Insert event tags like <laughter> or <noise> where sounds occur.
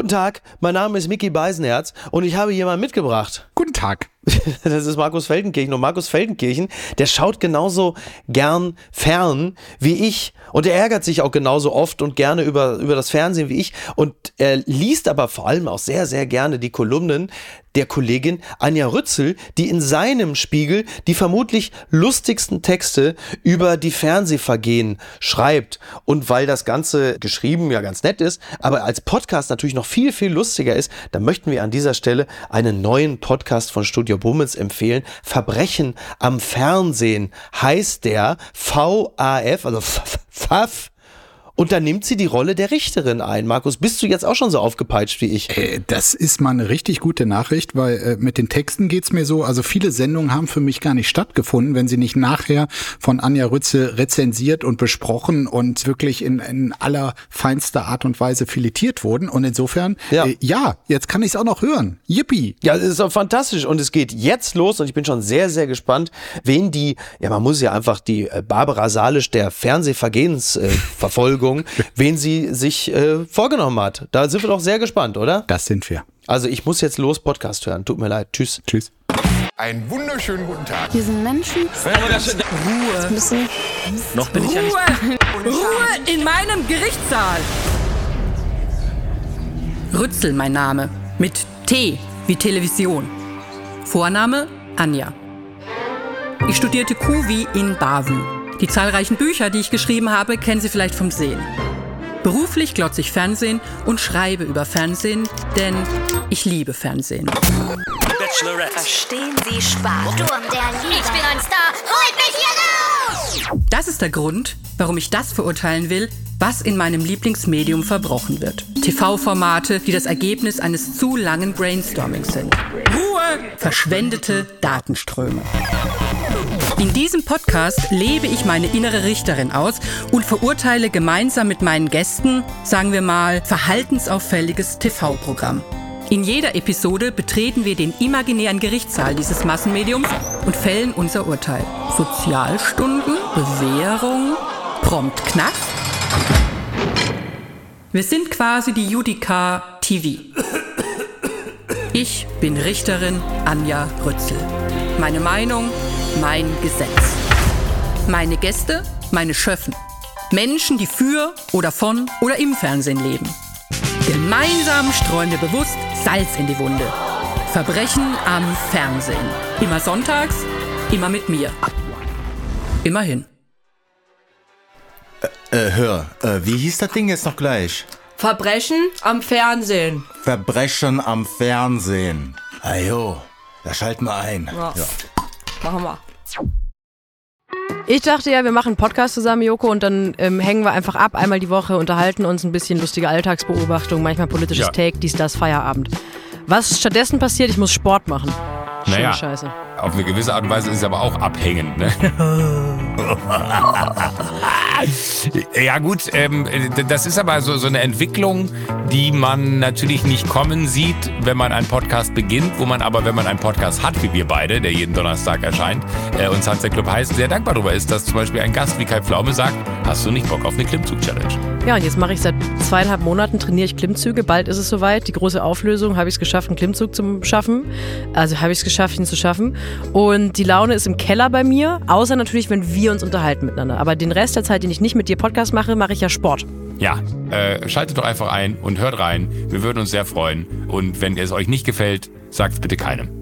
Guten Tag, mein Name ist Mickey Beisenherz und ich habe jemanden mitgebracht. Guten Tag. <laughs> Das ist Markus Feldenkirchen. Und Markus Feldenkirchen, der schaut genauso gern fern wie ich. Und er ärgert sich auch genauso oft und gerne über, über das Fernsehen wie ich. Und er liest aber vor allem auch sehr, sehr gerne die Kolumnen der Kollegin Anja Rützel, die in seinem Spiegel die vermutlich lustigsten Texte über die Fernsehvergehen schreibt. Und weil das Ganze geschrieben ja ganz nett ist, aber als Podcast natürlich noch viel, viel lustiger ist, da möchten wir an dieser Stelle einen neuen Podcast von Studio Bummels empfehlen. Verbrechen am Fernsehen heißt der VAF, also FAF und dann nimmt sie die Rolle der Richterin ein. Markus, bist du jetzt auch schon so aufgepeitscht wie ich? Äh, das ist mal eine richtig gute Nachricht, weil äh, mit den Texten geht's mir so, also viele Sendungen haben für mich gar nicht stattgefunden, wenn sie nicht nachher von Anja Rütze rezensiert und besprochen und wirklich in, in aller feinster Art und Weise filetiert wurden. Und insofern, ja, äh, ja jetzt kann ich es auch noch hören. Yippie! Ja, es ist auch fantastisch und es geht jetzt los und ich bin schon sehr, sehr gespannt, wen die, ja, man muss ja einfach die äh, Barbara Salisch der Fernsehvergehensverfolgung <laughs> Sendung, <laughs> wen sie sich äh, vorgenommen hat. Da sind wir doch sehr gespannt, oder? Das sind wir. Also ich muss jetzt los Podcast hören. Tut mir leid. Tschüss. Tschüss. Einen wunderschönen guten Tag. Wir sind Menschen. Ruhe. Bisschen Noch bin ich ja nicht. Ruhe! Ruhe in meinem Gerichtssaal! Rützel mein Name. Mit T wie Television. Vorname Anja. Ich studierte QV in Basel. Die zahlreichen Bücher, die ich geschrieben habe, kennen Sie vielleicht vom Sehen. Beruflich glotze ich Fernsehen und schreibe über Fernsehen, denn ich liebe Fernsehen. verstehen Sie Spaß. Sturm der Liebe. Ich bin ein Star. Holt mich hier raus! Das ist der Grund, warum ich das verurteilen will, was in meinem Lieblingsmedium verbrochen wird. TV-Formate, die das Ergebnis eines zu langen Brainstormings sind. Verschwendete Datenströme. In diesem Podcast lebe ich meine innere Richterin aus und verurteile gemeinsam mit meinen Gästen, sagen wir mal, verhaltensauffälliges TV-Programm. In jeder Episode betreten wir den imaginären Gerichtssaal dieses Massenmediums und fällen unser Urteil. Sozialstunden, Bewährung, prompt Knast. Wir sind quasi die Judica TV. Ich bin Richterin Anja Rützel. Meine Meinung, mein Gesetz. Meine Gäste, meine Schöffen. Menschen, die für oder von oder im Fernsehen leben. Gemeinsam streuen wir bewusst Salz in die Wunde. Verbrechen am Fernsehen. Immer sonntags, immer mit mir. Immerhin. Äh, hör, äh, wie hieß das Ding jetzt noch gleich? Verbrechen am Fernsehen. Verbrechen am Fernsehen. Ajo, da schalten wir ein. Ja. Machen wir. Ich dachte ja, wir machen einen Podcast zusammen, Joko, und dann ähm, hängen wir einfach ab, einmal die Woche, unterhalten uns ein bisschen lustige Alltagsbeobachtung, manchmal politisches Ja. Take, dies, das, Feierabend. Was stattdessen passiert, ich muss Sport machen. Schöne Naja. Scheiße. Auf eine gewisse Art und Weise ist es aber auch abhängend. Ne? <laughs> <laughs> ja gut, ähm, das ist aber so, so eine Entwicklung, die man natürlich nicht kommen sieht, wenn man einen Podcast beginnt, wo man aber, wenn man einen Podcast hat, wie wir beide, der jeden Donnerstag erscheint, äh, und Sunset Club heißt, sehr dankbar darüber ist, dass zum Beispiel ein Gast wie Kai Pflaume sagt, hast du nicht Bock auf eine Klimmzug-Challenge? Ja, und jetzt mache ich seit zweieinhalb Monaten, trainiere ich Klimmzüge. Bald ist es soweit. Die große Auflösung, habe ich es geschafft, einen Klimmzug zu schaffen. Also habe ich es geschafft, ihn zu schaffen. Und die Laune ist im Keller bei mir, außer natürlich, wenn wir uns unterhalten miteinander. Aber den Rest der Zeit, den ich nicht mit dir Podcast mache, mache ich ja Sport. Ja, äh, schaltet doch einfach ein und hört rein. Wir würden uns sehr freuen. Und wenn es euch nicht gefällt, sagt bitte keinem.